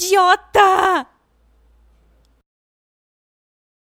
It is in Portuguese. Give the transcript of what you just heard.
idiota!